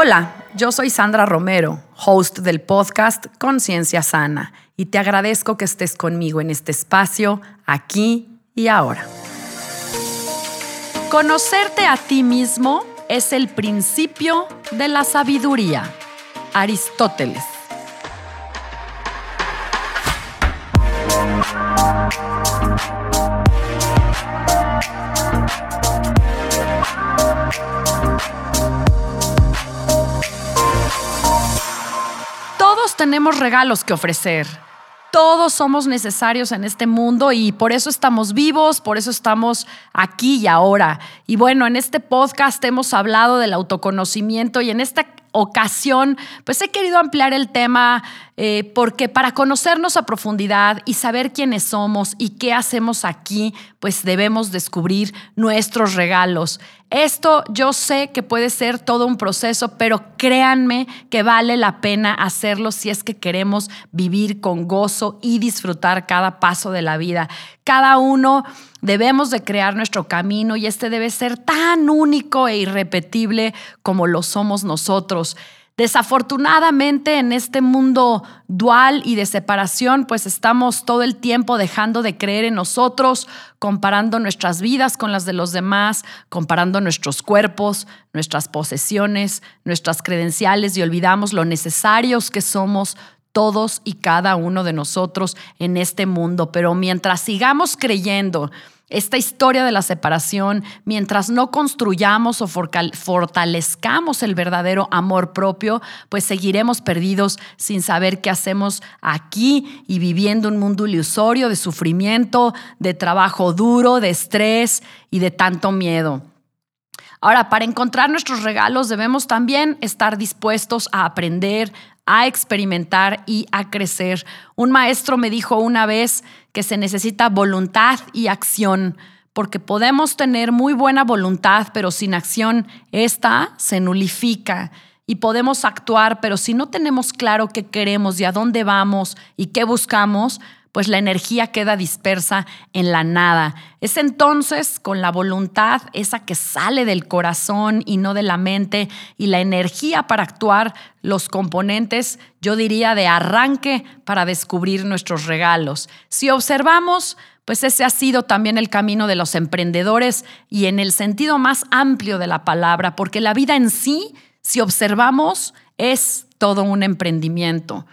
Hola, yo soy Sandra Romero, host del podcast Conciencia Sana, y te agradezco que estés conmigo en este espacio, aquí y ahora. Conocerte a ti mismo es el principio de la sabiduría. Aristóteles. Tenemos regalos que ofrecer. Todos somos necesarios en este mundo y por eso estamos vivos, por eso estamos aquí y ahora. Y bueno, en este podcast hemos hablado del autoconocimiento y en esta ocasión, pues he querido ampliar el tema eh, porque para conocernos a profundidad y saber quiénes somos y qué hacemos aquí, pues debemos descubrir nuestros regalos. Esto yo sé que puede ser todo un proceso, pero créanme que vale la pena hacerlo si es que queremos vivir con gozo y disfrutar cada paso de la vida. Cada uno debemos de crear nuestro camino y este debe ser tan único e irrepetible como lo somos nosotros. Desafortunadamente en este mundo dual y de separación, pues estamos todo el tiempo dejando de creer en nosotros, comparando nuestras vidas con las de los demás, comparando nuestros cuerpos, nuestras posesiones, nuestras credenciales y olvidamos lo necesarios que somos todos y cada uno de nosotros en este mundo. Pero mientras sigamos creyendo, esta historia de la separación, mientras no construyamos o fortalezcamos el verdadero amor propio, pues seguiremos perdidos sin saber qué hacemos aquí y viviendo un mundo ilusorio de sufrimiento, de trabajo duro, de estrés y de tanto miedo. Ahora, para encontrar nuestros regalos debemos también estar dispuestos a aprender, a experimentar y a crecer. Un maestro me dijo una vez que se necesita voluntad y acción, porque podemos tener muy buena voluntad, pero sin acción, esta se nulifica. Y podemos actuar, pero si no tenemos claro qué queremos y a dónde vamos y qué buscamos, pues la energía queda dispersa en la nada. Es entonces con la voluntad, esa que sale del corazón y no de la mente, y la energía para actuar, los componentes, yo diría, de arranque para descubrir nuestros regalos. Si observamos, pues ese ha sido también el camino de los emprendedores y en el sentido más amplio de la palabra, porque la vida en sí, si observamos, es todo un emprendimiento.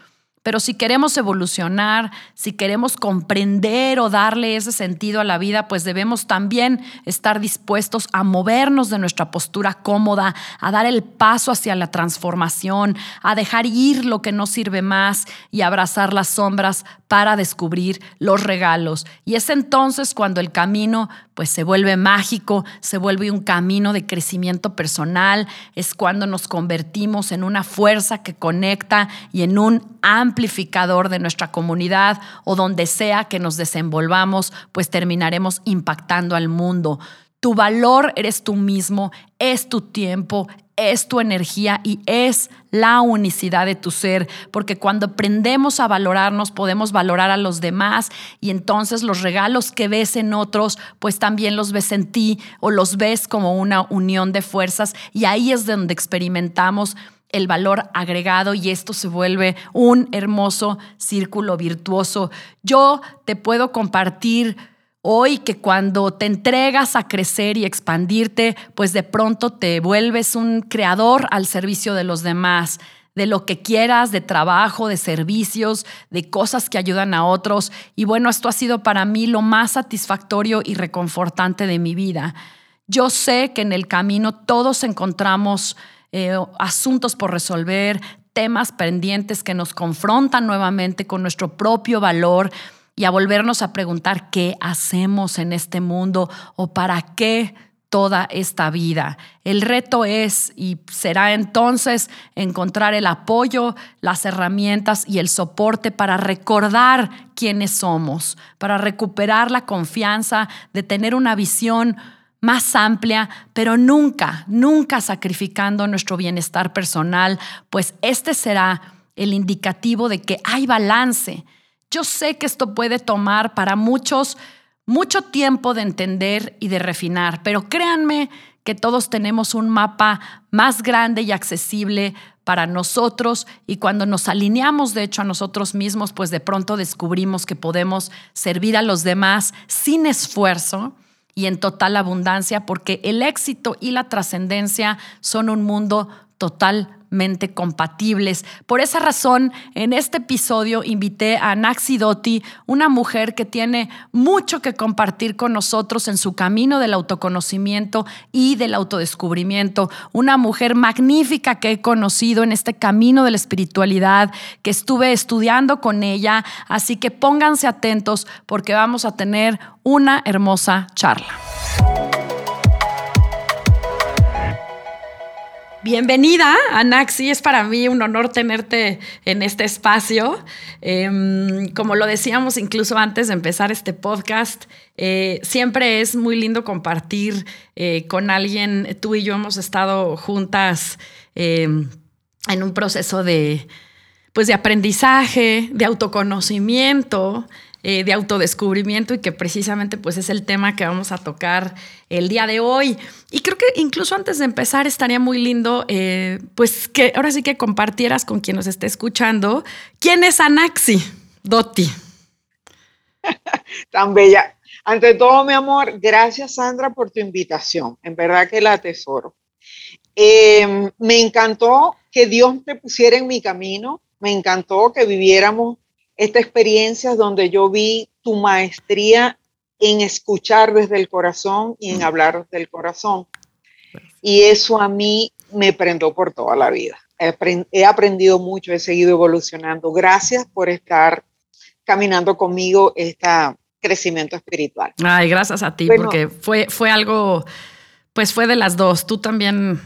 Pero si queremos evolucionar, si queremos comprender o darle ese sentido a la vida, pues debemos también estar dispuestos a movernos de nuestra postura cómoda, a dar el paso hacia la transformación, a dejar ir lo que no sirve más y abrazar las sombras para descubrir los regalos. Y es entonces cuando el camino pues se vuelve mágico, se vuelve un camino de crecimiento personal, es cuando nos convertimos en una fuerza que conecta y en un amplificador de nuestra comunidad o donde sea que nos desenvolvamos, pues terminaremos impactando al mundo. Tu valor eres tú mismo, es tu tiempo, es tu energía y es la unicidad de tu ser, porque cuando aprendemos a valorarnos podemos valorar a los demás y entonces los regalos que ves en otros, pues también los ves en ti o los ves como una unión de fuerzas y ahí es donde experimentamos el valor agregado y esto se vuelve un hermoso círculo virtuoso. Yo te puedo compartir hoy que cuando te entregas a crecer y expandirte, pues de pronto te vuelves un creador al servicio de los demás de lo que quieras, de trabajo, de servicios, de cosas que ayudan a otros. Y bueno, esto ha sido para mí lo más satisfactorio y reconfortante de mi vida. Yo sé que en el camino todos encontramos eh, asuntos por resolver, temas pendientes que nos confrontan nuevamente con nuestro propio valor y a volvernos a preguntar qué hacemos en este mundo o para qué toda esta vida. El reto es y será entonces encontrar el apoyo, las herramientas y el soporte para recordar quiénes somos, para recuperar la confianza de tener una visión más amplia, pero nunca, nunca sacrificando nuestro bienestar personal, pues este será el indicativo de que hay balance. Yo sé que esto puede tomar para muchos mucho tiempo de entender y de refinar, pero créanme que todos tenemos un mapa más grande y accesible para nosotros y cuando nos alineamos de hecho a nosotros mismos, pues de pronto descubrimos que podemos servir a los demás sin esfuerzo y en total abundancia, porque el éxito y la trascendencia son un mundo compatibles. Por esa razón, en este episodio invité a Naxi Dotti, una mujer que tiene mucho que compartir con nosotros en su camino del autoconocimiento y del autodescubrimiento. Una mujer magnífica que he conocido en este camino de la espiritualidad, que estuve estudiando con ella. Así que pónganse atentos porque vamos a tener una hermosa charla. Bienvenida, Anaxi. Es para mí un honor tenerte en este espacio. Em, como lo decíamos incluso antes de empezar este podcast, eh, siempre es muy lindo compartir eh, con alguien. Tú y yo hemos estado juntas em, en un proceso de, pues, de aprendizaje, de autoconocimiento. Eh, de autodescubrimiento y que precisamente pues es el tema que vamos a tocar el día de hoy. Y creo que incluso antes de empezar estaría muy lindo eh, pues que ahora sí que compartieras con quien nos esté escuchando quién es Anaxi Dotti. Tan bella. Ante todo, mi amor, gracias Sandra por tu invitación. En verdad que la atesoro. Em, me encantó que Dios te pusiera en mi camino. Me encantó que viviéramos esta experiencia donde yo vi tu maestría en escuchar desde el corazón y en hablar desde el corazón. Y eso a mí me prendó por toda la vida. He aprendido mucho, he seguido evolucionando. Gracias por estar caminando conmigo este crecimiento espiritual. Ay, gracias a ti, porque fue, fue algo, pues fue de las dos. Tú también,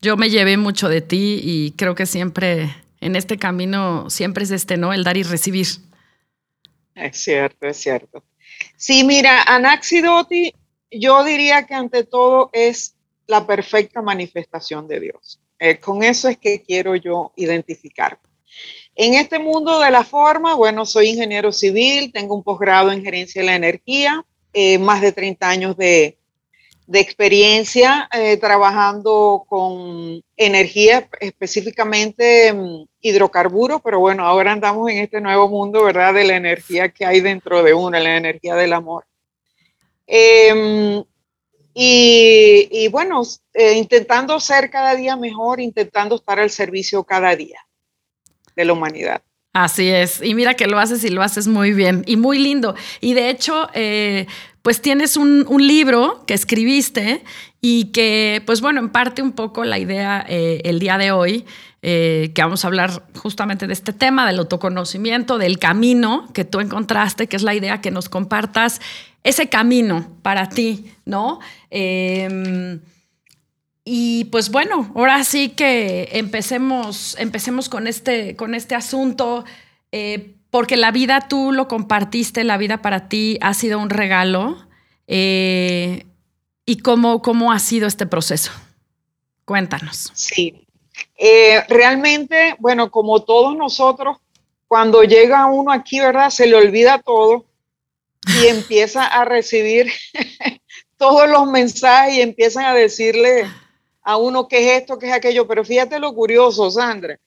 yo me llevé mucho de ti y creo que siempre en este camino siempre es este, ¿no? El dar y recibir. Es cierto, es cierto. Sí, mira, Anaxidoti, yo diría que ante todo es la perfecta manifestación de Dios. Eh, con eso es que quiero yo identificar. En este mundo de la forma, bueno, soy ingeniero civil, tengo un posgrado en gerencia de la energía, eh, más de 30 años de, de experiencia eh, trabajando con energía, específicamente mm, hidrocarburos, pero bueno, ahora andamos en este nuevo mundo, ¿verdad? De la energía que hay dentro de uno, la energía del amor. Em, y, bueno, eh, intentando ser cada día mejor, intentando estar al servicio cada día de la humanidad. Así es, y mira que lo haces y lo haces muy bien y muy lindo. Y de hecho, eh, pues tienes un, libro que escribiste y que, pues bueno, en parte un poco la idea eh, el día de hoy, eh, que vamos a hablar justamente de este tema, del autoconocimiento, del camino que tú encontraste, que es la idea que nos compartas ese camino para ti, ¿no? Em, y pues bueno, ahora sí que empecemos, empecemos con, este, con este asunto. Eh, porque la vida tú lo compartiste, la vida para ti ha sido un regalo. Eh, ¿Y cómo, cómo ha sido este proceso? Cuéntanos. Sí, eh, realmente, bueno, como todos nosotros, cuando llega uno aquí, ¿verdad? Se le olvida todo y empieza a recibir todos los mensajes y empiezan a decirle a uno qué es esto, qué es aquello. Pero fíjate lo curioso, Sandra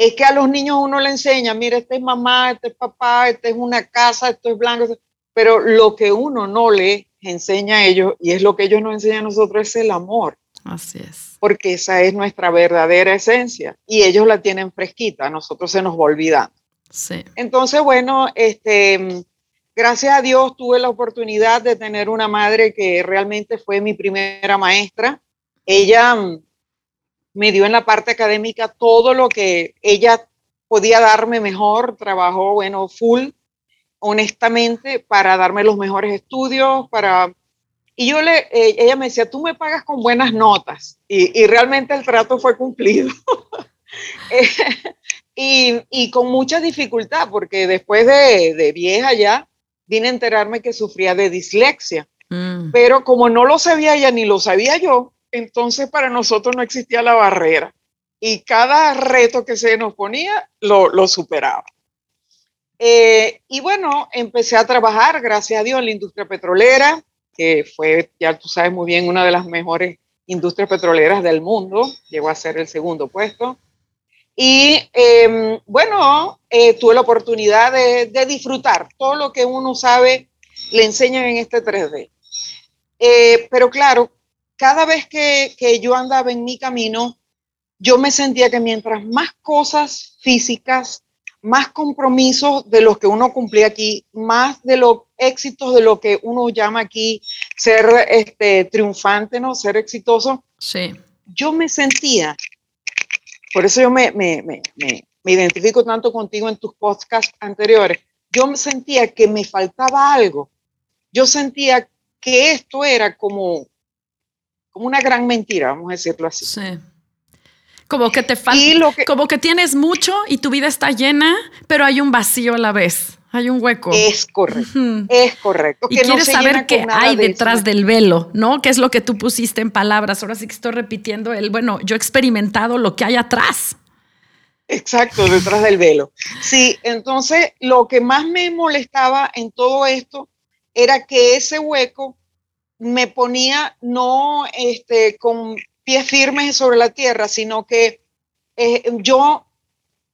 es que a los niños uno le enseña, mira, este es mamá, este es papá, este es una casa, esto es blanco, pero lo que uno no le enseña a ellos, y es lo que ellos nos enseñan a nosotros, es el amor. Así es. Porque esa es nuestra verdadera esencia, y ellos la tienen fresquita, a nosotros se nos va olvidando. Sí. Entonces, bueno, este, gracias a Dios tuve la oportunidad de tener una madre que realmente fue mi primera maestra. Ella me dio en la parte académica todo lo que ella podía darme mejor, trabajó, bueno, full, honestamente, para darme los mejores estudios, para Y yo le, eh, ella me decía, tú me pagas con buenas notas. Y, realmente el trato fue cumplido. Eh, y, con mucha dificultad, porque después de, de, vieja ya, vine a enterarme que sufría de dislexia. Mm. Pero como no lo sabía ella ni lo sabía yo, entonces para nosotros no existía la barrera. Y cada reto que se nos ponía, lo, lo superaba. Eh, y bueno, empecé a trabajar, gracias a Dios, en la industria petrolera, que fue, ya tú sabes muy bien, una de las mejores industrias petroleras del mundo, llegó a ser el segundo puesto. Y em, bueno, eh, tuve la oportunidad de, disfrutar todo lo que uno sabe, le enseñan en este 3D. Eh, pero claro, cada vez que, que yo andaba en mi camino, yo me sentía que mientras más cosas físicas, más compromisos de los que uno cumplía aquí, más de los éxitos de lo que uno llama aquí ser este, triunfante, ¿no? Ser exitoso. Sí. Yo me sentía, por eso yo me, me, me, me identifico tanto contigo en tus podcasts anteriores, yo me sentía que me faltaba algo. Yo sentía que esto era como, como una gran mentira, vamos a decirlo así. Sí. Como que te falta, como que tienes mucho y tu vida está llena, pero hay un vacío a la vez, hay un hueco. Es correcto, es correcto. Y quieres saber qué hay detrás del velo, ¿no? ¿Qué es lo que tú pusiste en palabras? Ahora sí que estoy repitiendo el, bueno, yo he experimentado lo que hay atrás. Exacto, detrás del velo. Sí, entonces lo que más me molestaba en todo esto era que ese hueco me ponía no este, con pies firmes sobre la tierra, sino que eh, yo,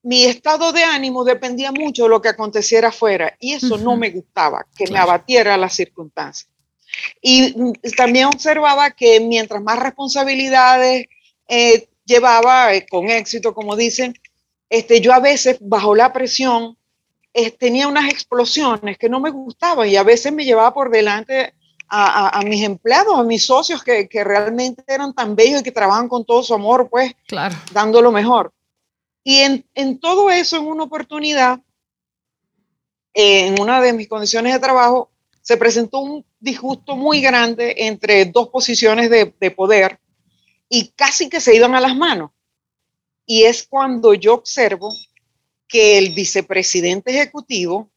mi estado de ánimo dependía mucho de lo que aconteciera afuera y eso no me gustaba, que me abatiera las circunstancias. Y mm, también observaba que mientras más responsabilidades eh, llevaba eh, con éxito, como dicen, este, yo a veces bajo la presión tenía unas explosiones que no me gustaban y a veces me llevaba por delante a, mis empleados, a mis socios que, realmente eran tan bellos y que trabajan con todo su amor, pues, claro. dando lo mejor. Y en, todo eso, en una oportunidad, en una de mis condiciones de trabajo, se presentó un disgusto muy grande entre dos posiciones de, poder y casi que se iban a las manos. Y es cuando yo observo que el vicepresidente ejecutivo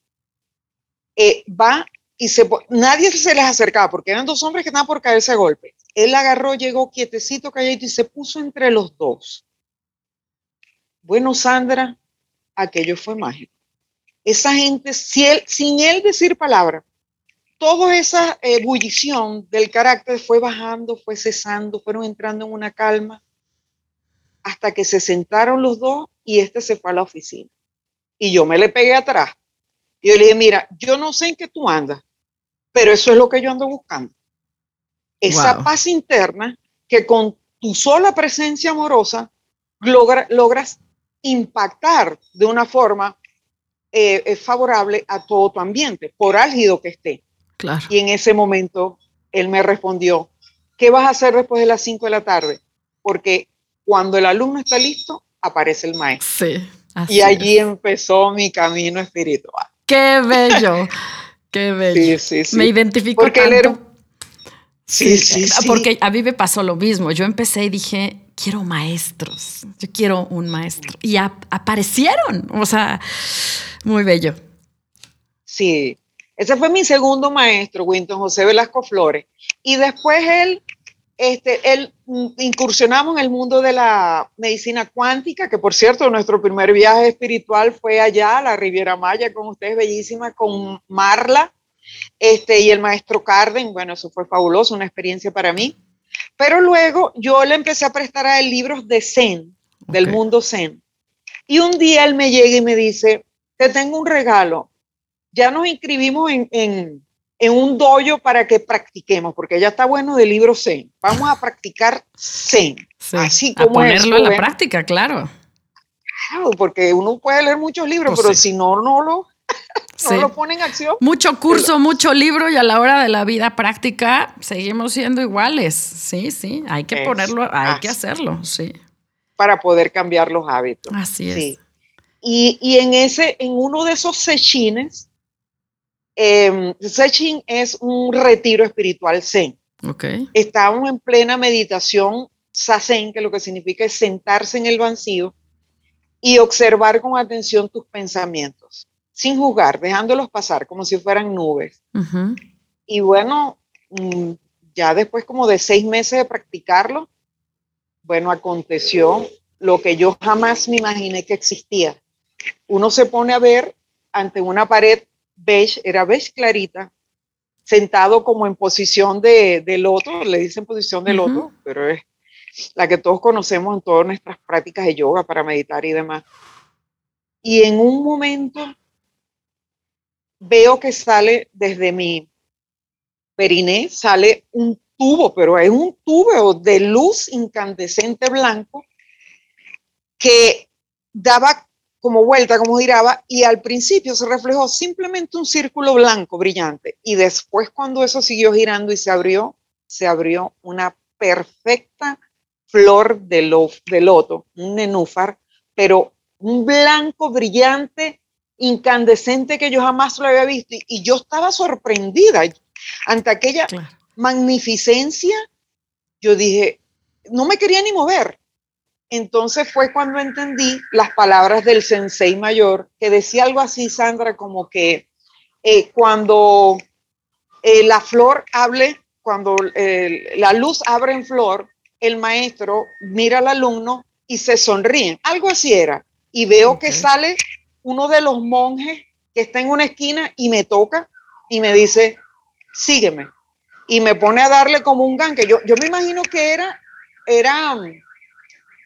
eh, va y nadie se les acercaba porque eran dos hombres que estaban por caerse a golpe. Él agarró, llegó quietecito, calladito y se puso entre los dos. Bueno, Sandra, aquello fue mágico. Esa gente, sin él decir palabra, toda esa ebullición del carácter fue bajando, fue cesando, fueron entrando en una calma hasta que se sentaron los dos y este se fue a la oficina. Y yo me le pegué atrás. Y yo le dije, mira, yo no sé en qué tú andas, pero eso es lo que yo ando buscando. Esa paz interna que con tu sola presencia amorosa logras impactar de una forma eh, favorable a todo tu ambiente, por álgido que esté. Claro. Y en ese momento él me respondió, ¿qué vas a hacer después de las 5 de la tarde? Porque cuando el alumno está listo, aparece el maestro. Sí. y allí empezó mi camino espiritual. Qué bello. Qué bello. Sí, sí, sí. Me identifico porque tanto. Sí, sí, sí, Porque a mí me pasó lo mismo. Yo empecé y dije, quiero maestros. Yo quiero un maestro. Y aparecieron. O sea, muy bello. Sí. Ese fue mi segundo maestro, Winton José Velasco Flores. Y después él este, él, mm, incursionamos en el mundo de la medicina cuántica, que por cierto, nuestro primer viaje espiritual fue allá, a la Riviera Maya, con ustedes, bellísima, con Marla este, y el maestro Carden. Bueno, eso fue fabuloso, una experiencia para mí. Pero luego yo le empecé a prestar a él libros de Zen, del mundo Zen. Y un día él me llega y me dice, te tengo un regalo. Ya nos inscribimos en, en en un dojo para que practiquemos, porque ya está bueno de libro Zen. Vamos a practicar Zen. Así como a ponerlo en la práctica, claro. Claro, porque uno puede leer muchos libros, pues pero si no, no lo, no lo pone en acción. Mucho curso, mucho libro y a la hora de la vida práctica seguimos siendo iguales. Sí, sí, hay que ponerlo, hay que hacerlo, sí. Para poder cambiar los hábitos. Así es. Y, y, en ese, en uno de esos sechines, eh, es un retiro espiritual zen. Okay. Estábamos en plena meditación sasen, que lo que significa es sentarse en el vacío y observar con atención tus pensamientos, sin juzgar, dejándolos pasar como si fueran nubes. Y bueno, mm, ya después como de seis meses de practicarlo, bueno, aconteció lo que yo jamás me imaginé que existía. Uno se pone a ver ante una pared beige, era beige clarita, sentado como en posición de, loto, le dicen posición de loto, pero es la que todos conocemos en todas nuestras prácticas de yoga para meditar y demás. Y en un momento veo que sale desde mi periné, sale un tubo, pero es un tubo de luz incandescente blanco que daba como vuelta, como giraba, y al principio se reflejó simplemente un círculo blanco brillante. Y después cuando eso siguió girando y se abrió, se abrió una perfecta flor de, loto, un nenúfar, pero un blanco brillante, incandescente que yo jamás lo había visto. Y, yo estaba sorprendida ante aquella magnificencia. Yo dije, no me quería ni mover. Entonces fue cuando entendí las palabras del sensei mayor, que decía algo así, Sandra, como que eh, cuando eh, la flor hable, cuando eh, la luz abre en flor, el maestro mira al alumno y se sonríe. Algo así era. Y veo que sale uno de los monjes que está en una esquina y me toca y me dice, sígueme. Y me pone a darle como un ganque. Yo, yo me imagino que era, era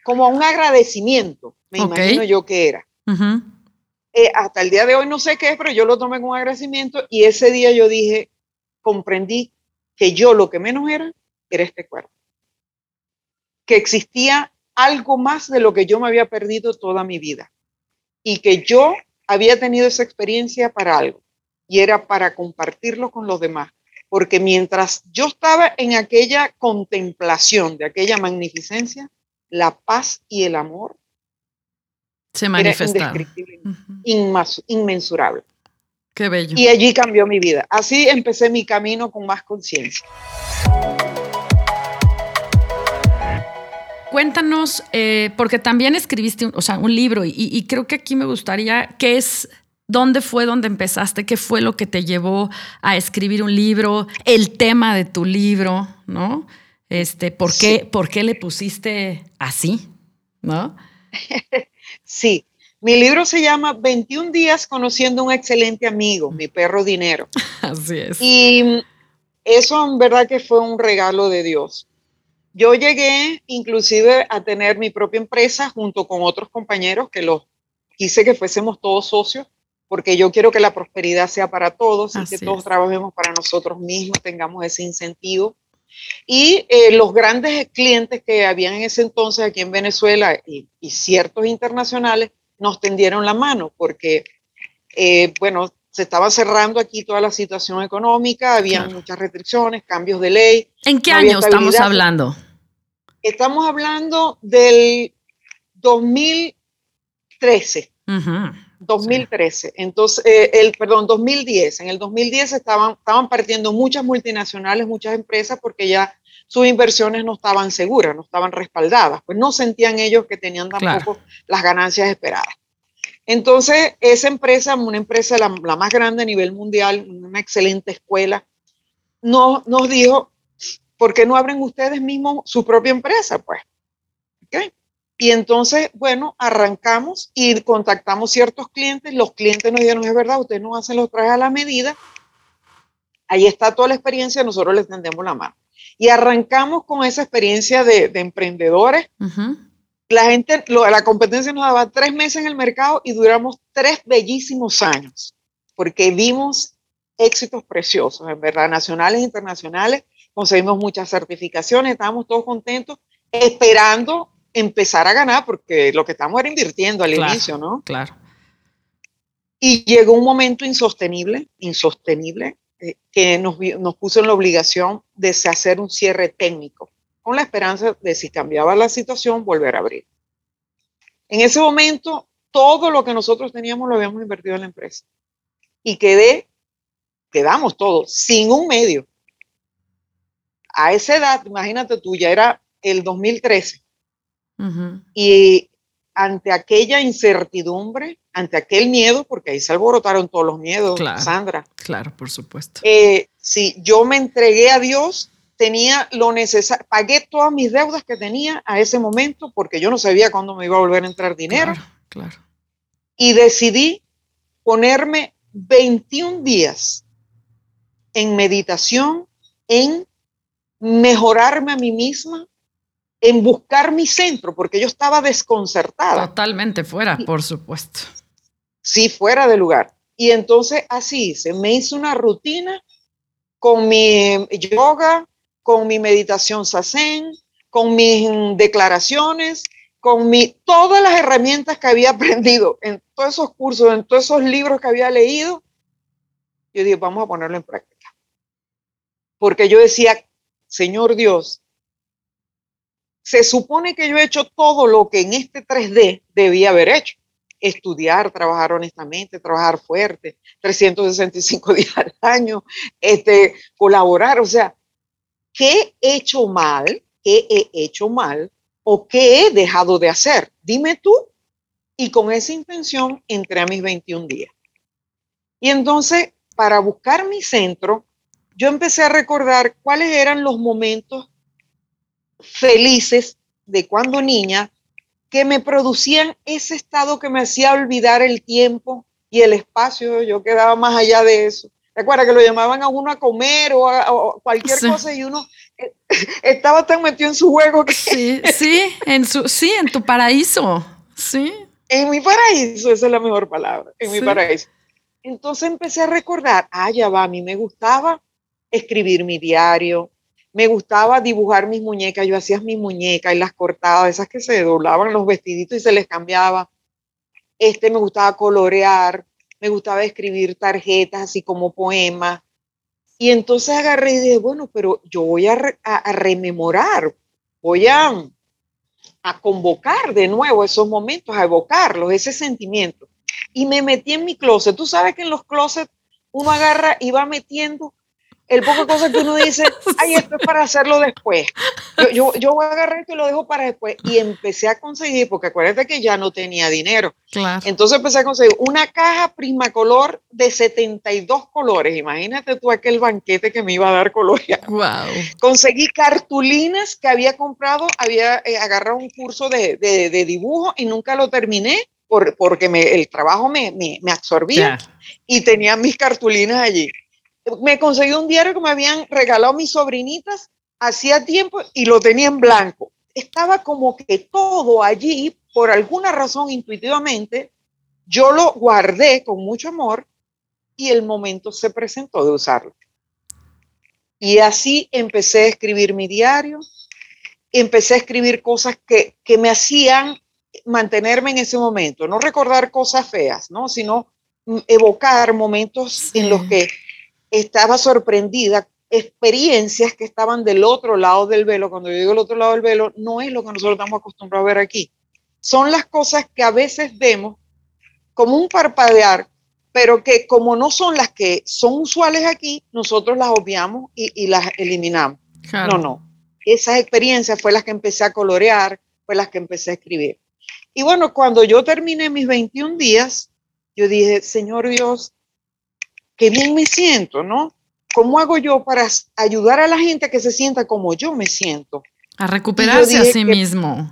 como un agradecimiento, me imagino yo que era. Eh, hasta el día de hoy no sé qué es, pero yo lo tomé como agradecimiento y ese día yo dije, comprendí que yo lo que menos era, era este cuerpo. Que existía algo más de lo que yo me había perdido toda mi vida y que yo había tenido esa experiencia para algo y era para compartirlo con los demás. Porque mientras yo estaba en aquella contemplación de aquella magnificencia, la paz y el amor se manifestaron. inmensurable. Qué bello. Y allí cambió mi vida. Así empecé mi camino con más conciencia. Cuéntanos, eh, porque también escribiste o sea, un libro y, y, creo que aquí me gustaría, ¿qué es, dónde fue donde empezaste? ¿Qué fue lo que te llevó a escribir un libro? El tema de tu libro, ¿no? Este, ¿por, qué, ¿Por qué le pusiste así? ¿No? sí, mi libro se llama 21 días conociendo un excelente amigo, mi perro dinero. Así es. Y eso en verdad que fue un regalo de Dios. Yo llegué inclusive a tener mi propia empresa junto con otros compañeros que los quise que fuésemos todos socios, porque yo quiero que la prosperidad sea para todos y que todos trabajemos para nosotros mismos, tengamos ese incentivo y eh, los grandes clientes que habían en ese entonces aquí en Venezuela y, ciertos internacionales nos tendieron la mano porque, eh, bueno, se estaba cerrando aquí toda la situación económica, había muchas restricciones, cambios de ley. ¿En qué año estamos hablando? Estamos hablando del 2013. 2013. Entonces, eh, el, perdón, 2010. En el 2010 estaban, estaban partiendo muchas multinacionales, muchas empresas, porque ya sus inversiones no estaban seguras, no estaban respaldadas, pues no sentían ellos que tenían tampoco las ganancias esperadas. Entonces, esa empresa, una empresa la, más grande a nivel mundial, una excelente escuela, no, nos dijo, ¿por qué no abren ustedes mismos su propia empresa? Pues, ¿okay? Y entonces, bueno, arrancamos y contactamos ciertos clientes. Los clientes nos dijeron, es verdad, ustedes no hacen los trajes a la medida. Ahí está toda la experiencia, nosotros les tendemos la mano. Y arrancamos con esa experiencia de, emprendedores. La gente, la competencia nos daba tres meses en el mercado y duramos tres bellísimos años, porque vimos éxitos preciosos, en verdad, nacionales e internacionales. Conseguimos muchas certificaciones, estábamos todos contentos, esperando empezar a ganar, porque lo que estamos era invirtiendo al inicio, ¿no? Claro. Y llegó un momento insostenible, insostenible, eh, que nos, nos puso en la obligación de hacer un cierre técnico, con la esperanza de si cambiaba la situación, volver a abrir. En ese momento, todo lo que nosotros teníamos lo habíamos invertido en la empresa. Y quedé, quedamos todos, sin un medio. a esa edad, imagínate tú, ya era el 2013. Y ante aquella incertidumbre, ante aquel miedo, porque ahí se alborotaron todos los miedos, Sandra. Claro, por supuesto. Eh, si yo me entregué a Dios, tenía lo necesario, pagué todas mis deudas que tenía a ese momento, porque yo no sabía cuándo me iba a volver a entrar dinero. claro. Y decidí ponerme 21 días en meditación, en mejorarme a mí misma, en buscar mi centro, porque yo estaba desconcertada. Totalmente fuera, por supuesto. Sí, fuera de lugar. Y entonces así hice, me hice una rutina con mi yoga, con mi meditación sasen, con mis declaraciones, con mi, todas las herramientas que había aprendido en todos esos cursos, en todos esos libros que había leído. Yo dije, vamos a ponerlo en práctica. Porque yo decía, Señor Dios, se supone que yo he hecho todo lo que en este 3D debía haber hecho. Estudiar, trabajar honestamente, trabajar fuerte, 365 días al año, este, colaborar. O sea, ¿qué he hecho mal? ¿Qué he hecho mal? ¿O qué he dejado de hacer? Dime tú. Y con esa intención entré a mis 21 días. Y entonces, para buscar mi centro, yo empecé a recordar cuáles eran los momentos felices de cuando niña que me producían ese estado que me hacía olvidar el tiempo y el espacio. Yo quedaba más allá de eso. Recuerda que lo llamaban a uno a comer o, a, cualquier cosa y uno eh, estaba tan metido en su juego que... Sí, sí, en, su, sí, en tu paraíso. Sí. En mi paraíso, esa es la mejor palabra, en mi paraíso. Entonces empecé a recordar, ah, ya va, a mí me gustaba escribir mi diario, me gustaba dibujar mis muñecas, yo hacía mis muñecas y las cortaba, esas que se doblaban los vestiditos y se les cambiaba. Este me gustaba colorear, me gustaba escribir tarjetas así como poemas. Y entonces agarré y dije, bueno, pero yo voy a, rememorar, voy a, a convocar de nuevo esos momentos, a evocarlos, ese sentimiento. Y me metí en mi closet. Tú sabes que en los closets uno agarra y va metiendo el poco cosas que uno dice, ay, esto es para hacerlo después. Yo, yo, voy a agarrar esto y lo dejo para después. Y empecé a conseguir, porque acuérdate que ya no tenía dinero. Entonces empecé a conseguir una caja Prismacolor de 72 colores. Imagínate tú aquel banquete que me iba a dar colores. Wow. Conseguí cartulinas que había comprado, había eh, agarrado un curso de, de, dibujo y nunca lo terminé por, porque me, el trabajo me, me, me absorbía. Y tenía mis cartulinas allí me conseguí un diario que me habían regalado mis sobrinitas hacía tiempo y lo tenía en blanco. Estaba como que todo allí, por alguna razón intuitivamente, yo lo guardé con mucho amor y el momento se presentó de usarlo. Y así empecé a escribir mi diario, empecé a escribir cosas que, que me hacían mantenerme en ese momento, no recordar cosas feas, ¿no? sino evocar momentos en los que estaba sorprendida, experiencias que estaban del otro lado del velo. Cuando yo digo el otro lado del velo, no es lo que nosotros estamos acostumbrados a ver aquí. Son las cosas que a veces vemos como un parpadear, pero que como no son las que son usuales aquí, nosotros las obviamos y, las eliminamos. No, no. Esas experiencias fue las que empecé a colorear, fue las que empecé a escribir. Y bueno, cuando yo terminé mis 21 días, yo dije, Señor Dios, qué bien me siento, ¿no? ¿Cómo hago yo para ayudar a la gente a que se sienta como yo me siento? A recuperarse a sí mismo.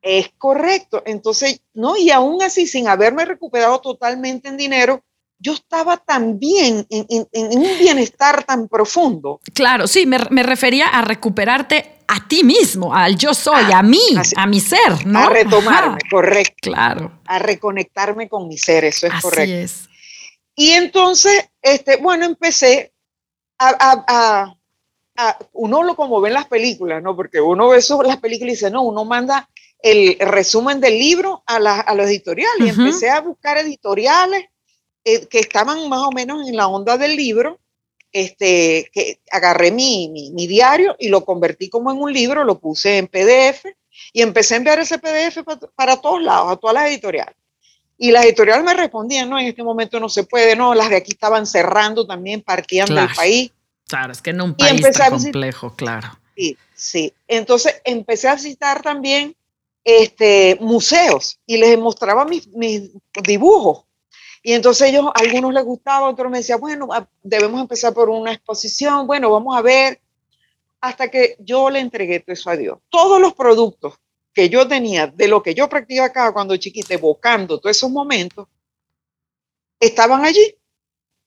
Es correcto. Entonces, no, y aún así, sin haberme recuperado totalmente en dinero, yo estaba también en, un bienestar tan profundo. Claro, sí, me, refería a recuperarte a ti mismo, al yo soy, ah, a mí, a mi ser, ¿no? A retomarme, correcto. Claro. A reconectarme con mi ser, eso es Así correcto. Es. Y entonces, este, bueno, empecé a, uno lo como ve en las películas, ¿no? Porque uno ve eso, las películas y dice, no, uno manda el resumen del libro a, la, a los editoriales. Y empecé a buscar editoriales eh, que estaban más o menos en la onda del libro. Este, que agarré mi, mi, diario y lo convertí como en un libro, lo puse en PDF y empecé a enviar ese PDF para, para todos lados, a todas las editoriales. Y las editoriales me respondían, no, en este momento no se puede, no, las de aquí estaban cerrando también, partían del país. Claro, es que en un país tan complejo, claro. Sí, sí. Entonces empecé a visitar también este, museos y les mostraba mis, mis dibujos. Y entonces ellos, a algunos les gustaba, otros me decían, bueno, debemos empezar por una exposición, bueno, vamos a ver, hasta que yo le entregué todo eso a Dios. Todos los productos que yo tenía de lo que yo practicaba cuando chiquita, evocando todos esos momentos, estaban allí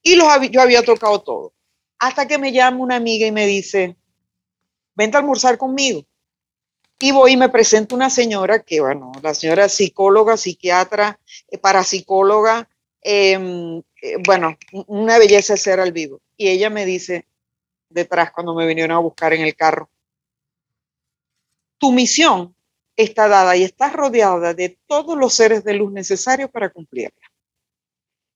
y los yo había tocado todo. Hasta que me llama una amiga y me dice, vente a almorzar conmigo. Y voy y me presento una señora que, bueno, la señora psicóloga, psiquiatra, eh, parapsicóloga, em, eh, bueno, una belleza ser al vivo. Y ella me dice detrás cuando me vinieron a buscar en el carro, tu misión está dada y está rodeada de todos los seres de luz necesarios para cumplirla.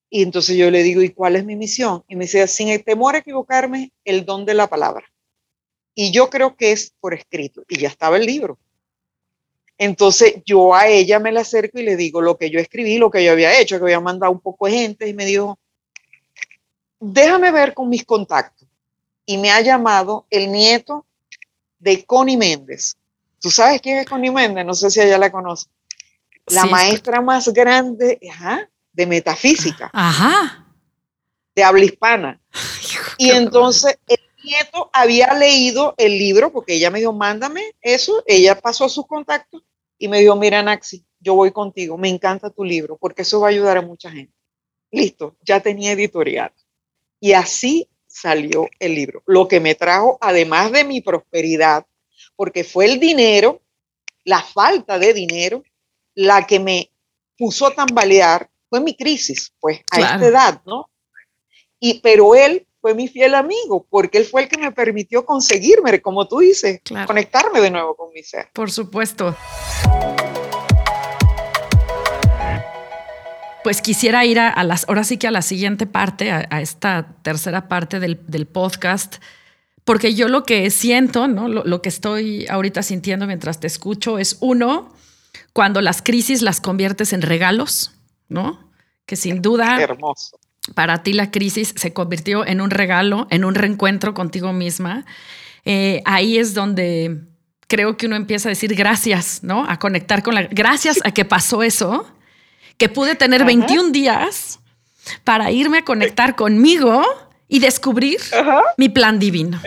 Y entonces yo le digo, ¿y cuál es mi misión? Y me dice, sin el temor a equivocarme, el don de la palabra. Y yo creo que es por escrito. Y ya estaba el libro. Entonces yo a ella me la acerco y le digo lo que yo escribí, lo que yo había hecho, que había mandado un poco de gente y me dijo, déjame ver con mis contactos. Y me ha llamado el nieto de Connie Méndez. ¿Tú sabes quién es Connie Méndez? No sé si ella la conoce. La maestra más grande de metafísica. Ajá. De habla hispana. y entonces nieto había leído el libro porque ella me dijo, mándame eso. Ella pasó a sus contactos y me dijo, mira, Naxi, yo voy contigo. Me encanta tu libro porque eso va a ayudar a mucha gente. Listo, ya tenía editorial. Y así salió el libro. Lo que me trajo, además de mi prosperidad, porque fue el dinero, la falta de dinero, la que me puso a tambalear, fue mi crisis, pues a esta edad, ¿no? Y, pero él fue mi fiel amigo, porque él fue el que me permitió conseguirme, como tú dices, conectarme de nuevo con mi ser. Por supuesto. Pues quisiera ir a, las, ahora sí que a la siguiente parte, a, esta tercera parte del, podcast, porque yo lo que siento, ¿no? Lo, lo, que estoy ahorita sintiendo mientras te escucho es uno, cuando las crisis las conviertes en regalos, ¿no? Que sin duda Hermoso para ti la crisis se convirtió en un regalo, en un reencuentro contigo misma. Eh, ahí es donde creo que uno empieza a decir gracias, ¿no? A conectar con la... Gracias a que pasó eso, que pude tener 21 días para irme a conectar conmigo y descubrir mi plan divino.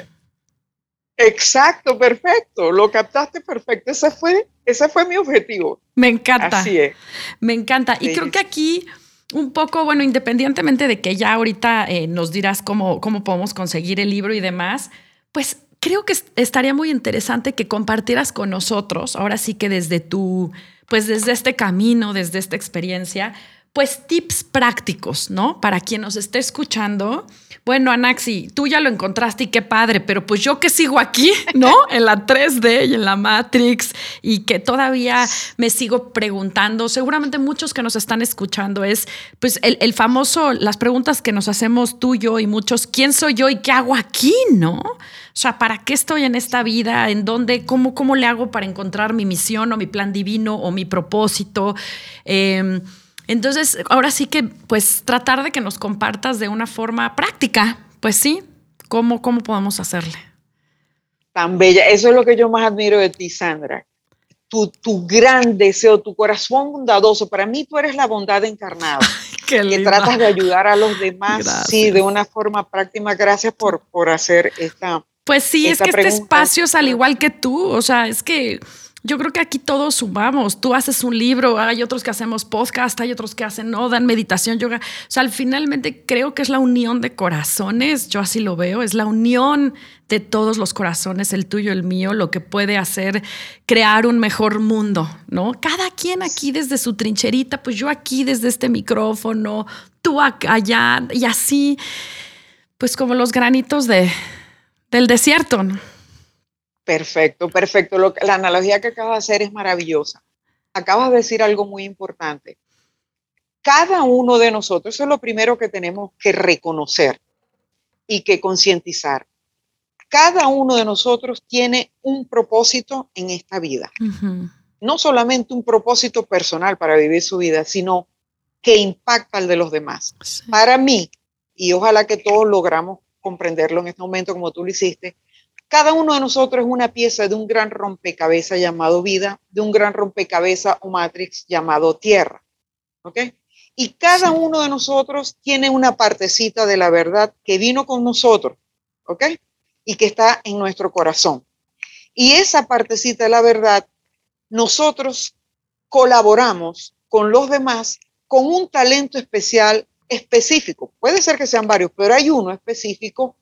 Exacto, perfecto. Lo captaste perfecto. Ese fue, ese fue mi objetivo. Me encanta. Así es. Me encanta. Y creo que aquí un poco, bueno, independientemente de que ya ahorita eh, nos dirás cómo, cómo podemos conseguir el libro y demás, pues creo que estaría muy interesante que compartieras con nosotros, ahora sí que desde tu, pues desde este camino, desde esta experiencia, pues tips prácticos, ¿no? Para quien nos esté escuchando. Bueno, Anaxi, tú ya lo encontraste y qué padre, pero pues yo que sigo aquí, ¿no? En la 3D y en la Matrix y que todavía me sigo preguntando, seguramente muchos que nos están escuchando es, pues el, famoso, las preguntas que nos hacemos tú, yo y muchos, ¿quién soy yo y qué hago aquí, ¿no? O sea, ¿para qué estoy en esta vida? ¿En dónde? ¿Cómo, cómo le hago para encontrar mi misión o mi plan divino o mi propósito? Eh, entonces, ahora sí que, pues, tratar de que nos compartas de una forma práctica, pues sí, cómo, cómo podemos hacerle. Tan bella, eso es lo que yo más admiro de ti, Sandra. Tu, tu gran deseo, tu corazón bondadoso. Para mí tú eres la bondad encarnada. que tratas de ayudar a los demás, sí, de una forma práctica. Gracias por, por hacer esta. Pues sí, es que este espacio es al igual que tú, o sea, es que yo creo que aquí todos sumamos. Tú haces un libro, hay otros que hacemos podcast, hay otros que hacen, no, dan meditación, yoga. O sea, al finalmente creo que es la unión de corazones, yo así lo veo, es la unión de todos los corazones, el tuyo, el mío, lo que puede hacer crear un mejor mundo, ¿no? Cada quien aquí desde su trincherita, pues yo aquí desde este micrófono, tú allá y así, pues como los granitos de, del desierto, ¿no? Perfecto, perfecto. la analogía que acabas de hacer es maravillosa. Acabas de decir algo muy importante. Cada uno de nosotros, eso es lo primero que tenemos que reconocer y que concientizar. Cada uno de nosotros tiene un propósito en esta vida. No solamente un propósito personal para vivir su vida, sino que impacta al de los demás. Para mí, y ojalá que todos logramos comprenderlo en este momento como tú lo hiciste, cada uno de nosotros es una pieza de un gran rompecabezas llamado vida, de un gran rompecabezas o matrix llamado tierra. ¿Ok? Y cada uno de nosotros tiene una partecita de la verdad que vino con nosotros. ¿Ok? Y que está en nuestro corazón. Y esa partecita de la verdad, nosotros colaboramos con los demás con un talento especial específico. Puede ser que sean varios, pero hay uno específico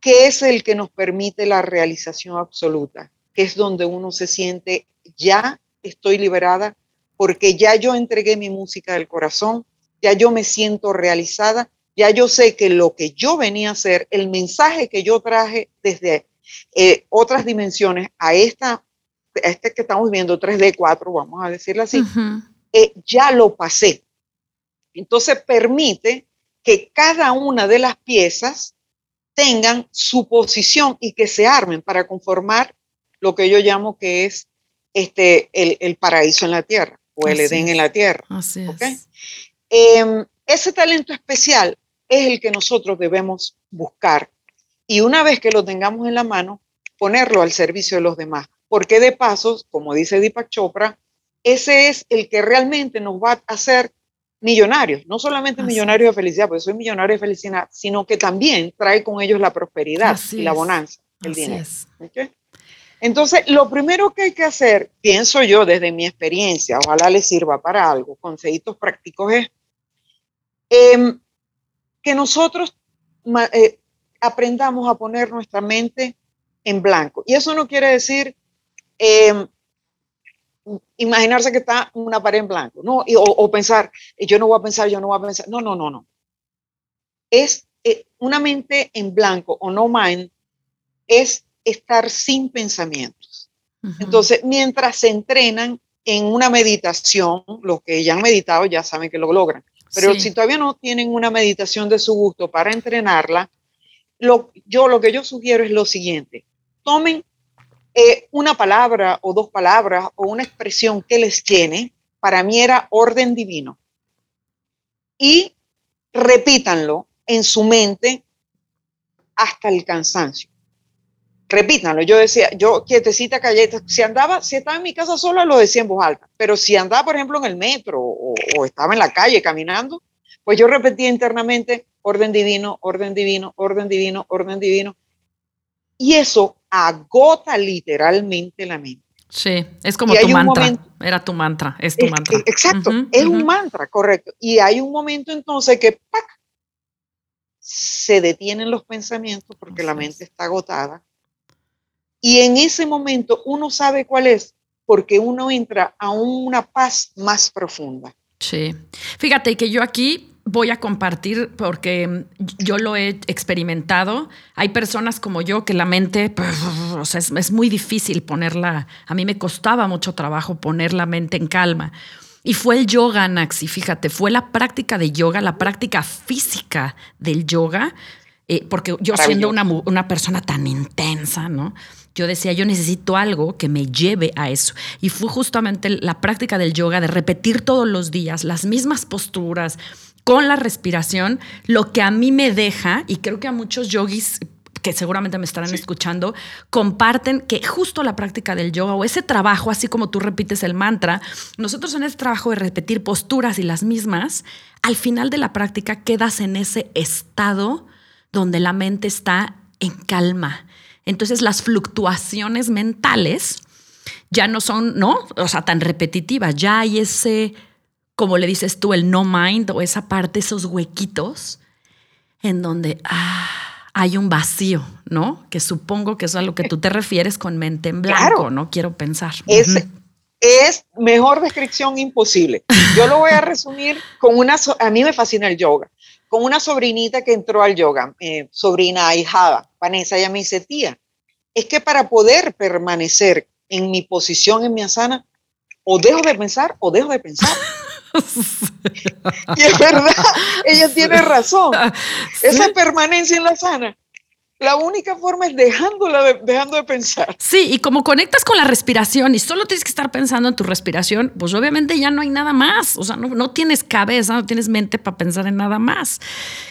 que es el que nos permite la realización absoluta, que es donde uno se siente, ya estoy liberada, porque ya yo entregué mi música del corazón, ya yo me siento realizada, ya yo sé que lo que yo venía a hacer, el mensaje que yo traje desde eh, otras dimensiones a esta, este que estamos viendo, 3D, 4, vamos a decirlo así, eh, ya lo pasé. Entonces permite que cada una de las piezas tengan su posición y que se armen para conformar lo que yo llamo que es este, el, paraíso en la tierra o el Edén en la tierra. Así em, ese talento especial es el que nosotros debemos buscar y una vez que lo tengamos en la mano, ponerlo al servicio de los demás. Porque de paso, como dice Deepak Chopra, ese es el que realmente nos va a hacer millonarios, no solamente millonarios de felicidad, porque soy millonario de felicidad, sino que también trae con ellos la prosperidad y la bonanza, el dinero. Entonces, lo primero que hay que hacer, pienso yo desde mi experiencia, ojalá les sirva para algo, consejitos prácticos, es em, que nosotros eh, aprendamos a poner nuestra mente en blanco. Y eso no quiere decir em, imaginarse que está una pared en blanco, ¿no? o, pensar, yo no voy a pensar, yo no voy a pensar. No, no, no, no. Es eh, una mente en blanco o no mind, es estar sin pensamientos. Entonces, mientras se entrenan en una meditación, los que ya han meditado ya saben que lo logran. Pero si todavía no tienen una meditación de su gusto para entrenarla, lo, yo lo que yo sugiero es lo siguiente. Tomen eh, una palabra o dos palabras o una expresión que les llene, para mí era orden divino. Y repítanlo en su mente hasta el cansancio. Repítanlo. Yo decía, yo quietecita, calleta, si andaba, si estaba en mi casa sola, lo decía en voz alta. Pero si andaba, por ejemplo, en el metro o, o estaba en la calle caminando, pues yo repetía internamente orden divino, orden divino, orden divino, orden divino. Y eso agota literalmente la mente. Sí, es como tu mantra. Era tu mantra, es tu mantra. Exacto, es un mantra, correcto. Y hay un momento entonces que se detienen los pensamientos porque la mente está agotada. Y en ese momento uno sabe cuál es, porque uno entra a una paz más profunda. Sí. Fíjate que yo aquí voy a compartir porque yo lo he experimentado. Hay personas como yo que la mente, o sea, es, muy difícil ponerla, a mí me costaba mucho trabajo poner la mente en calma. Y fue el yoga, Naxi, fíjate, fue la práctica de yoga, la práctica física del yoga, eh, porque yo siendo una, una persona tan intensa, ¿no? yo decía, yo necesito algo que me lleve a eso. Y fue justamente la práctica del yoga, de repetir todos los días las mismas posturas, con la respiración, lo que a mí me deja, y creo que a muchos yogis que seguramente me estarán escuchando, comparten que justo la práctica del yoga o ese trabajo, así como tú repites el mantra, nosotros en ese trabajo de repetir posturas y las mismas, al final de la práctica quedas en ese estado donde la mente está en calma. Entonces las fluctuaciones mentales ya no son, ¿no? O sea, tan repetitivas, ya hay ese como le dices tú, el no mind o esa parte, esos huequitos en donde ah, hay un vacío, ¿no? Que supongo que es a lo que tú te refieres con mente en blanco, ¿no? Quiero pensar. Es, es mejor descripción imposible. Yo lo voy a resumir con una, a mí me fascina el yoga, con una sobrinita que entró al yoga, eh, sobrina ahijada, Vanessa, ella me dice, tía, es que para poder permanecer en mi posición en mi asana, o dejo de pensar o dejo de pensar. Y es verdad, ella tiene razón. Esa permanencia en la sana la única forma es dejándola de, dejando de pensar. Sí, y como conectas con la respiración y solo tienes que estar pensando en tu respiración, pues obviamente ya no hay nada más. O sea, no, tienes cabeza, no tienes mente para pensar en nada más.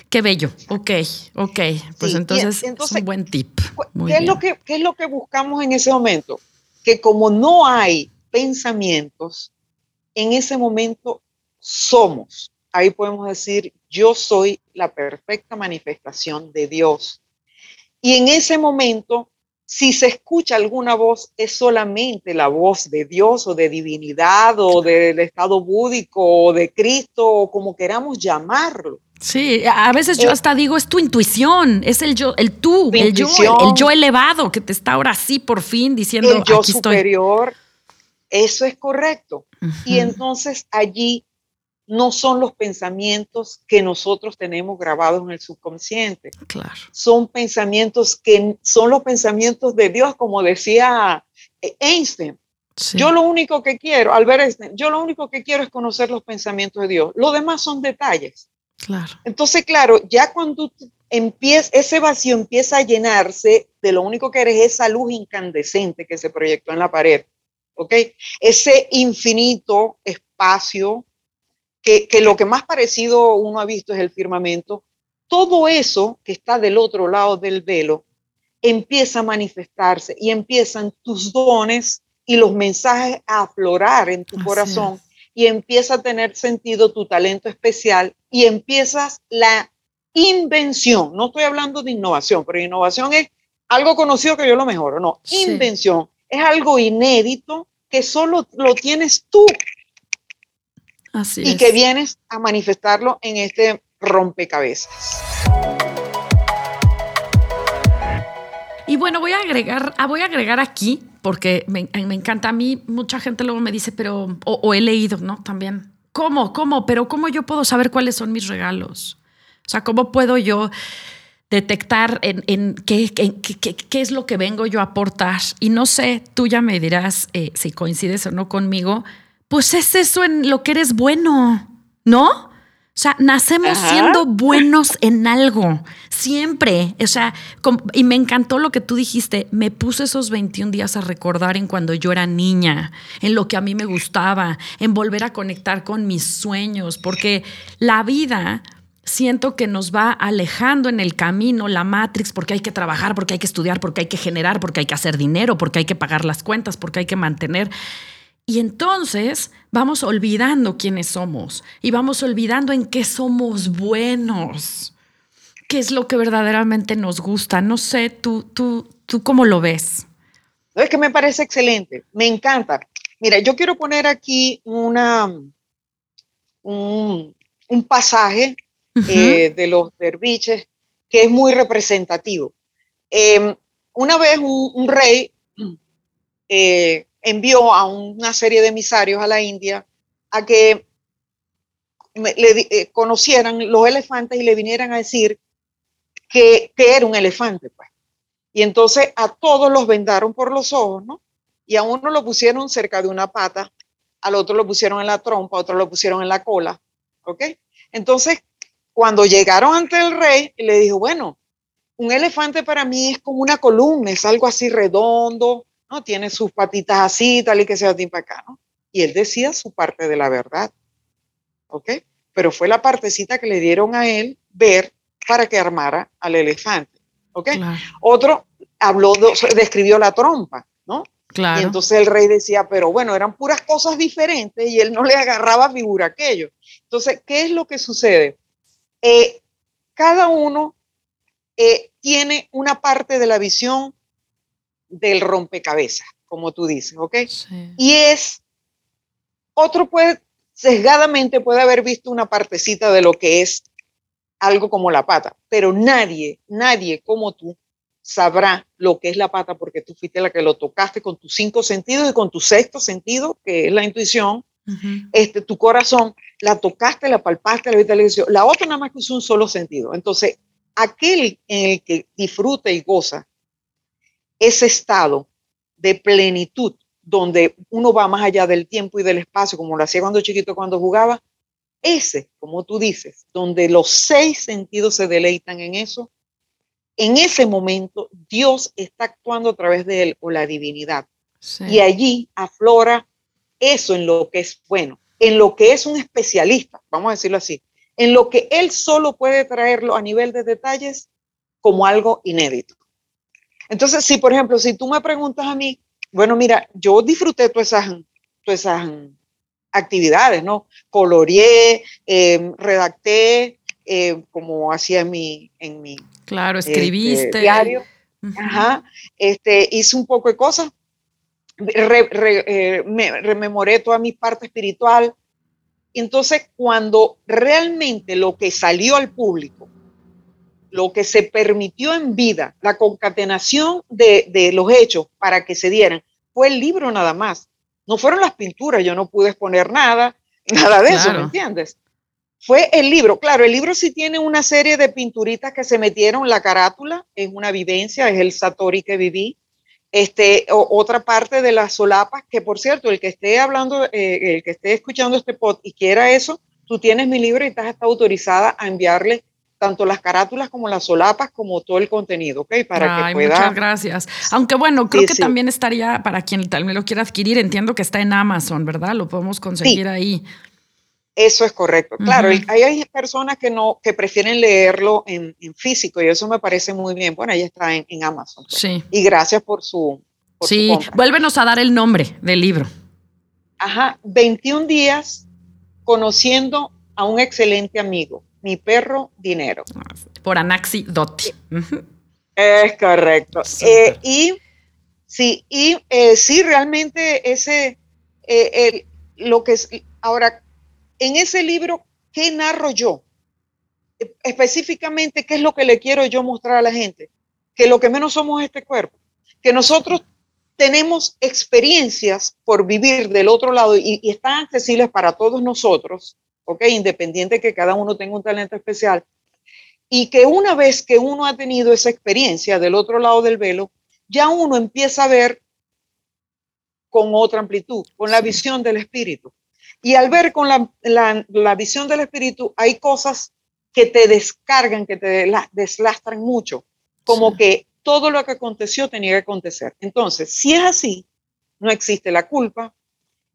Qué bello. Ok, ok. Pues entonces, es un buen tip. ¿qué, es lo que, ¿Qué es lo que buscamos en ese momento? Que como no hay pensamientos, en ese momento somos. Ahí podemos decir, yo soy la perfecta manifestación de Dios y en ese momento, si se escucha alguna voz, es solamente la voz de Dios o de divinidad o del estado búdico o de Cristo o como queramos llamarlo. Sí, a veces yo hasta digo, es tu intuición, es el yo, el tú, el yo, el, yo elevado que te está ahora sí por fin diciendo, el yo superior. Eso es correcto. Y entonces allí no son los pensamientos que nosotros tenemos grabados en el subconsciente. Claro. Son pensamientos que son los pensamientos de Dios, como decía eh, Einstein. Yo lo único que quiero, Albert Einstein, yo lo único que quiero es conocer los pensamientos de Dios. Lo demás son detalles. Claro. Entonces, claro, ya cuando empieza, ese vacío empieza a llenarse de lo único que eres esa luz incandescente que se proyectó en la pared, ¿ok? Ese infinito espacio que, lo que más parecido uno ha visto es el firmamento, todo eso que está del otro lado del velo empieza a manifestarse y empiezan tus dones y los mensajes a aflorar en tu corazón y empieza a tener sentido tu talento especial y empiezas la invención. No estoy hablando de innovación, pero innovación es algo conocido que yo lo mejoro. No, invención es algo inédito que solo lo tienes tú y que vienes a manifestarlo en este rompecabezas. Y bueno, voy a agregar, ah, voy a agregar aquí, porque me, encanta a mí, mucha gente luego me dice, pero, o, he leído, ¿no? También, ¿cómo? ¿Cómo? Pero ¿cómo yo puedo saber cuáles son mis regalos? O sea, ¿cómo puedo yo detectar en, qué, qué, es lo que vengo yo a aportar? Y no sé, tú ya me dirás eh, si coincides o no conmigo, pues es eso en lo que eres bueno, ¿no? O sea, nacemos siendo buenos en algo, siempre. O sea, y me encantó lo que tú dijiste. Me puse esos 21 días a recordar en cuando yo era niña, en lo que a mí me gustaba, en volver a conectar con mis sueños, porque la vida siento que nos va alejando en el camino la Matrix porque hay que trabajar, porque hay que estudiar, porque hay que generar, porque hay que hacer dinero, porque hay que pagar las cuentas, porque hay que mantener. Y entonces vamos olvidando quiénes somos y vamos olvidando en qué somos buenos, qué es lo que verdaderamente nos gusta. No sé, tú, tú, tú cómo lo ves. Es que me parece excelente, me encanta. Mira, yo quiero poner aquí una, un, pasaje eh, de los derviches que es muy representativo. Em, una vez un, rey eh, envió a una serie de emisarios a la India a que eh, conocieran los elefantes y le vinieran a decir que, era un elefante. Pues. Y entonces a todos los vendaron por los ojos, ¿no? Y a uno lo pusieron cerca de una pata, al otro lo pusieron en la trompa, a otro lo pusieron en la cola, ¿ok? Entonces, cuando llegaron ante el rey, le dijo, bueno, un elefante para mí es como una columna, es algo así redondo, ¿no? Tiene sus patitas así, tal y que sea para acá, ¿no? Y él decía su parte de la verdad, ¿ok? Pero fue la partecita que le dieron a él ver para que armara al elefante, ¿ok? Otro habló, describió la trompa, ¿no? Claro. Y entonces el rey decía, pero bueno, eran puras cosas diferentes y él no le agarraba figura aquello. Entonces, ¿qué es lo que sucede? Eh, cada uno eh, tiene una parte de la visión del rompecabezas, como tú dices, ¿ok? Y es, otro puede, sesgadamente puede haber visto una partecita de lo que es algo como la pata, pero nadie, nadie como tú sabrá lo que es la pata porque tú fuiste la que lo tocaste con tus cinco sentidos y con tu sexto sentido, que es la intuición, este, tu corazón, la tocaste, la palpaste, la viste, la La otra nada más que es un solo sentido. Entonces, aquel en el que disfruta y goza ese estado de plenitud donde uno va más allá del tiempo y del espacio, como lo hacía cuando chiquito, cuando jugaba, ese, como tú dices, donde los seis sentidos se deleitan en eso, en ese momento Dios está actuando a través de él o la divinidad. Y allí aflora eso en lo que es bueno, en lo que es un especialista, vamos a decirlo así, en lo que él solo puede traerlo a nivel de detalles como algo inédito. Entonces, si por ejemplo, si tú me preguntas a mí, bueno, mira, yo disfruté todas esas, todas esas actividades, ¿no? Coloreé, em, redacté, em, como hacía en mi, en mi claro, este, escribiste. diario. Ajá, este, hice un poco de cosas, eh, me rememoré toda mi parte espiritual. Entonces, cuando realmente lo que salió al público, lo que se permitió en vida, la concatenación de, los hechos para que se dieran, fue el libro nada más. No fueron las pinturas, yo no pude exponer nada, nada de eso, ¿me entiendes? Fue el libro. Claro, el libro sí tiene una serie de pinturitas que se metieron, la carátula es una vivencia, es el Satori que viví, este, otra parte de las solapas, que por cierto, el que esté hablando, eh, el que esté escuchando este pod y quiera eso, tú tienes mi libro y estás autorizada a enviarle tanto las carátulas como las solapas, como todo el contenido, ¿ok? Para que pueda... Muchas gracias. Aunque bueno, creo que también estaría, para quien tal vez lo quiera adquirir, entiendo que está en Amazon, ¿verdad? Lo podemos conseguir ahí. Eso es correcto. Claro, hay, personas que no, que prefieren leerlo en, físico y eso me parece muy bien. Bueno, ahí está en, Amazon. Pues. Sí. Y gracias por su. sí, vuélvenos a dar el nombre del libro. Ajá, 21 días conociendo a un excelente amigo, mi perro dinero. Por Anaxi Dotti. Es correcto. Eh, y sí, y eh, sí, realmente ese, eh, lo que es, ahora, en ese libro, ¿qué narro yo? Específicamente, ¿qué es lo que le quiero yo mostrar a la gente? Que lo que menos somos este cuerpo, que nosotros tenemos experiencias por vivir del otro lado y, están accesibles para todos nosotros, ¿ok? Independiente que cada uno tenga un talento especial. Y que una vez que uno ha tenido esa experiencia del otro lado del velo, ya uno empieza a ver con otra amplitud, con la visión del espíritu. Y al ver con la, visión del espíritu, hay cosas que te descargan, que te deslastran mucho, como que todo lo que aconteció tenía que acontecer. Entonces, si es así, no existe la culpa,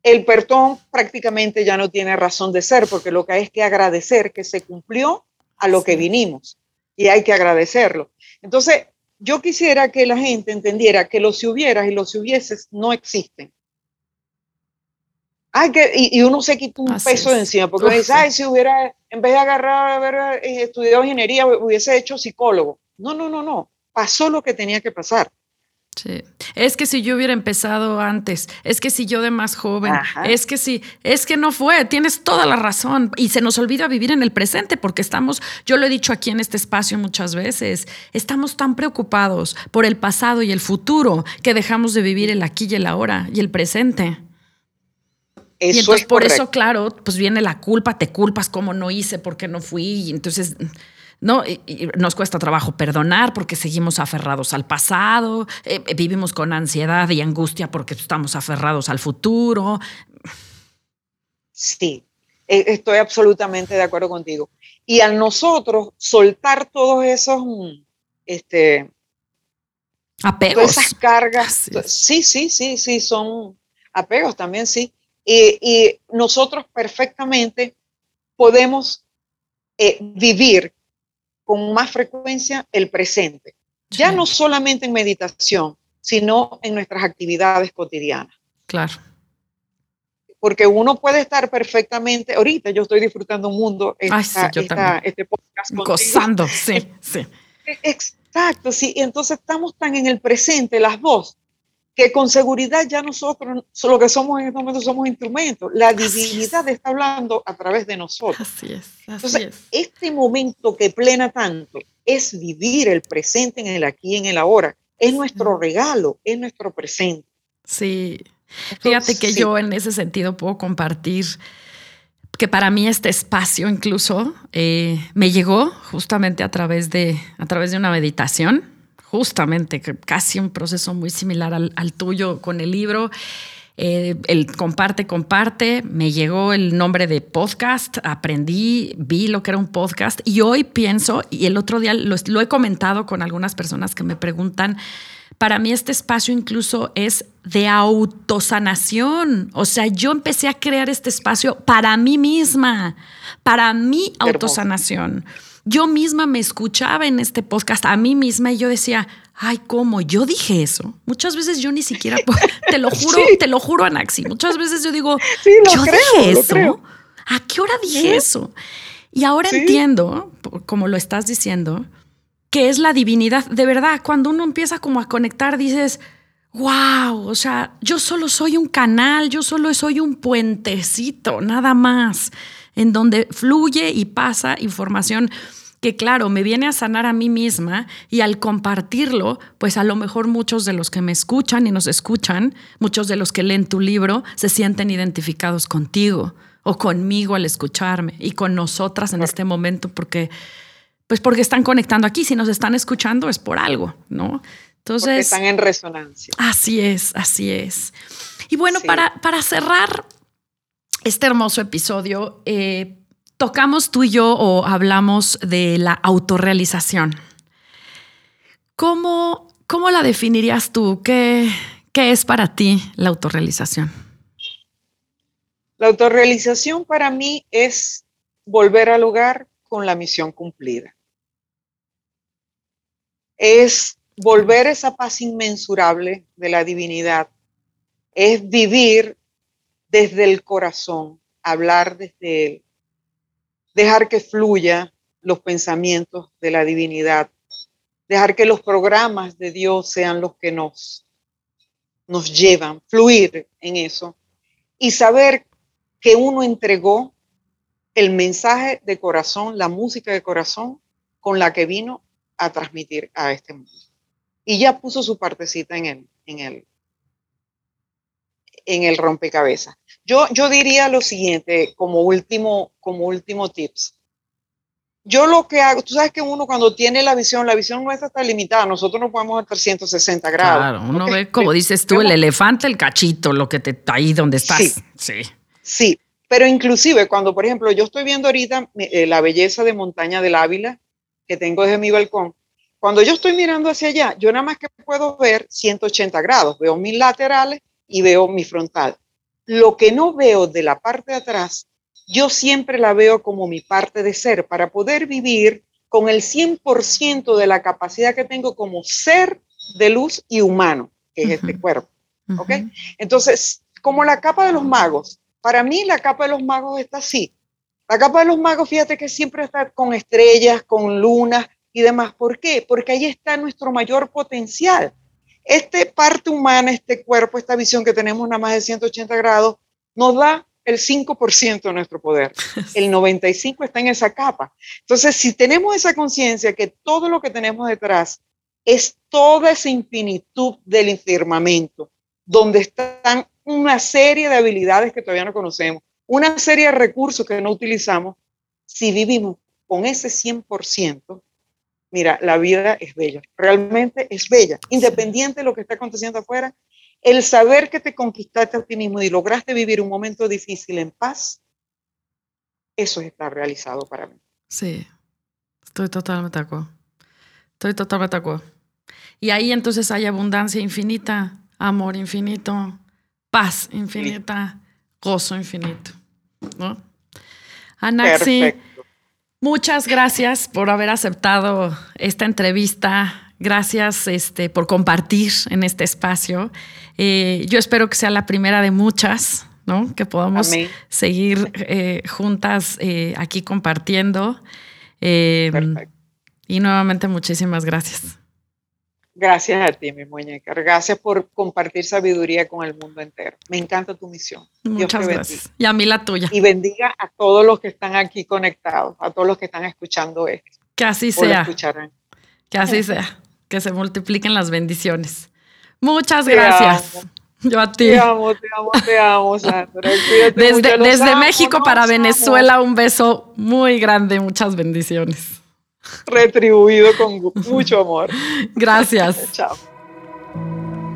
el perdón prácticamente ya no tiene razón de ser, porque lo que hay es que agradecer que se cumplió a lo que vinimos y hay que agradecerlo. Entonces, yo quisiera que la gente entendiera que los si hubieras y los si hubieses no existen que, y, uno se quita un peso de encima, porque uno dice, ay, si hubiera, en vez de agarrar, haber eh, estudiado ingeniería, hubiese hecho psicólogo. No, no, no, no. Pasó lo que tenía que pasar. Sí. Es que si yo hubiera empezado antes, es que si yo de más joven, es que si, es que no fue, tienes toda la razón. Y se nos olvida vivir en el presente porque estamos, yo lo he dicho aquí en este espacio muchas veces, estamos tan preocupados por el pasado y el futuro que dejamos de vivir el aquí y el ahora y el presente. Y entonces por eso, claro, pues viene la culpa, te culpas como no hice, porque no fui, y entonces no nos cuesta trabajo perdonar porque seguimos aferrados al pasado, eh, eh, vivimos con ansiedad y angustia porque estamos aferrados al futuro. Sí, e, estoy absolutamente de acuerdo contigo. Y a nosotros soltar todos esos este apegos, todas esas cargas, sí, sí, sí, sí, son apegos también, sí y, nosotros perfectamente podemos eh, vivir con más frecuencia el presente, ya no solamente en meditación, sino en nuestras actividades cotidianas. Claro. Porque uno puede estar perfectamente, ahorita yo estoy disfrutando un mundo, este podcast. Gozando, sí, sí. Exacto, sí. Entonces estamos tan en el presente, las dos, que con seguridad ya nosotros lo que somos en este momento somos instrumentos. La divinidad está hablando a través de nosotros. Así es. Entonces, este momento que plena tanto es vivir el presente en el aquí, en el ahora. Es nuestro regalo, es nuestro presente. Sí. Fíjate que yo en ese sentido puedo compartir que para mí este espacio incluso eh, me llegó justamente a través de, a través de una meditación justamente, casi un proceso muy similar al, tuyo con el libro. eh, el comparte, comparte, me llegó el nombre de podcast, aprendí, vi lo que era un podcast y hoy pienso, y el otro día lo, lo he comentado con algunas personas que me preguntan, para mí este espacio incluso es de autosanación. O sea, yo empecé a crear este espacio para mí misma, para mi autosanación. Yo misma me escuchaba en este podcast a mí misma y yo decía, ay, ¿cómo? Yo dije eso. Muchas veces yo ni siquiera, te lo juro, te lo juro, Anaxi. Muchas veces yo digo, yo dije eso. ¿A qué hora dije eso? Y ahora entiendo, como lo estás diciendo, que es la divinidad. De verdad, cuando uno empieza como a conectar, dices, wow, o sea, yo solo soy un canal, yo solo soy un puentecito, nada más, en donde fluye y pasa información que claro, me viene a sanar a mí misma y al compartirlo, pues a lo mejor muchos de los que me escuchan y nos escuchan, muchos de los que leen tu libro, se sienten identificados contigo o conmigo al escucharme y con nosotras en este momento porque pues porque están conectando aquí. Si nos están escuchando es por algo, ¿no? Entonces. Porque están en resonancia. Así es, así es. Y bueno, para, para cerrar este hermoso episodio, eh, tocamos tú y yo o hablamos de la autorrealización. ¿Cómo, cómo la definirías tú? ¿Qué, ¿Qué es para ti la autorrealización? La autorrealización para mí es volver al hogar con la misión cumplida es volver esa paz inmensurable de la divinidad, es vivir desde el corazón, hablar desde él, dejar que fluya los pensamientos de la divinidad, dejar que los programas de Dios sean los que nos, nos llevan, fluir en eso y saber que uno entregó el mensaje de corazón, la música de corazón con la que vino a transmitir a este mundo. Y ya puso su partecita en el, en el, en el rompecabezas. Yo, yo diría lo siguiente como último, como último tips. Yo lo que hago, tú sabes que uno cuando tiene la visión, la visión nuestra está limitada, nosotros no podemos ver 360 grados. Claro, uno ve, como dices tú, el elefante, el cachito, lo que te ahí donde estás. Sí, sí. Sí, pero inclusive cuando, por ejemplo, yo estoy viendo ahorita eh, la belleza de Montaña del Ávila, que tengo desde mi balcón, cuando yo estoy mirando hacia allá, yo nada más que puedo ver 180 grados, veo mis laterales y veo mi frontal. Lo que no veo de la parte de atrás, yo siempre la veo como mi parte de ser para poder vivir con el 100% de la capacidad que tengo como ser de luz y humano, que es este cuerpo. ¿Ok? Entonces, como la capa de los magos, para mí la capa de los magos está así. La capa de los magos, fíjate que siempre está con estrellas, con lunas y demás. ¿Por qué? Porque ahí está nuestro mayor potencial. Este parte humana, este cuerpo, esta visión que tenemos nada más de 180 grados, nos da el 5% de nuestro poder. El 95% está en esa capa. Entonces, si tenemos esa conciencia que todo lo que tenemos detrás es toda esa infinitud del firmamento, donde están una serie de habilidades que todavía no conocemos, una serie de recursos que no utilizamos, si vivimos con ese 100%, mira, la vida es bella, realmente es bella, independiente de lo que está aconteciendo afuera, el saber que te conquistaste a ti mismo y lograste vivir un momento difícil en paz, eso está realizado para mí. Sí, estoy totalmente de acuerdo. Estoy totalmente de acuerdo. Y ahí entonces hay abundancia infinita, amor infinito, paz infinita, gozo infinito. ¿no? Anaxi, muchas gracias por haber aceptado esta entrevista. Gracias este, por compartir en este espacio. Eh, yo espero que sea la primera de muchas, ¿no? Que podamos seguir eh, juntas eh, aquí compartiendo. y nuevamente muchísimas gracias. Gracias a ti, mi muñeca. Gracias por compartir sabiduría con el mundo entero. Me encanta tu misión. Muchas gracias. Y a mí la tuya. Y bendiga a todos los que están aquí conectados, a todos los que están escuchando esto. Que así sea. Que así sea. Que se multipliquen las bendiciones. Muchas gracias. Yo a ti. Te amo, te amo, te amo, Sandra. Desde, desde México para Venezuela, un beso muy grande. Muchas bendiciones retribuido con mucho amor. Gracias. Chao.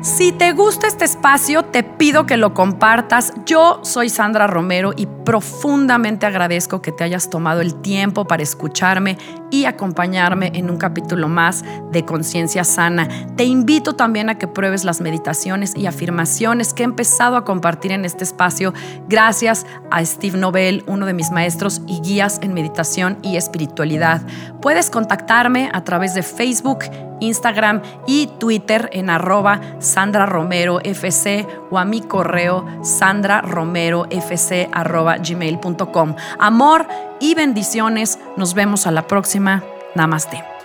Si te gusta este espacio, te pido que lo compartas. Yo soy Sandra Romero y profundamente agradezco que te hayas tomado el tiempo para escucharme y acompañarme en un capítulo más de Conciencia Sana. Te invito también a que pruebes las meditaciones y afirmaciones que he empezado a compartir en este espacio gracias a Steve Nobel, uno de mis maestros y guías en meditación y espiritualidad. Puedes contactarme a través de Facebook, Instagram y Twitter en arroba Sandra Romero FC o a mi correo sandraromerofc arroba gmail.com. Amor y bendiciones. Nos vemos a la próxima. Namaste.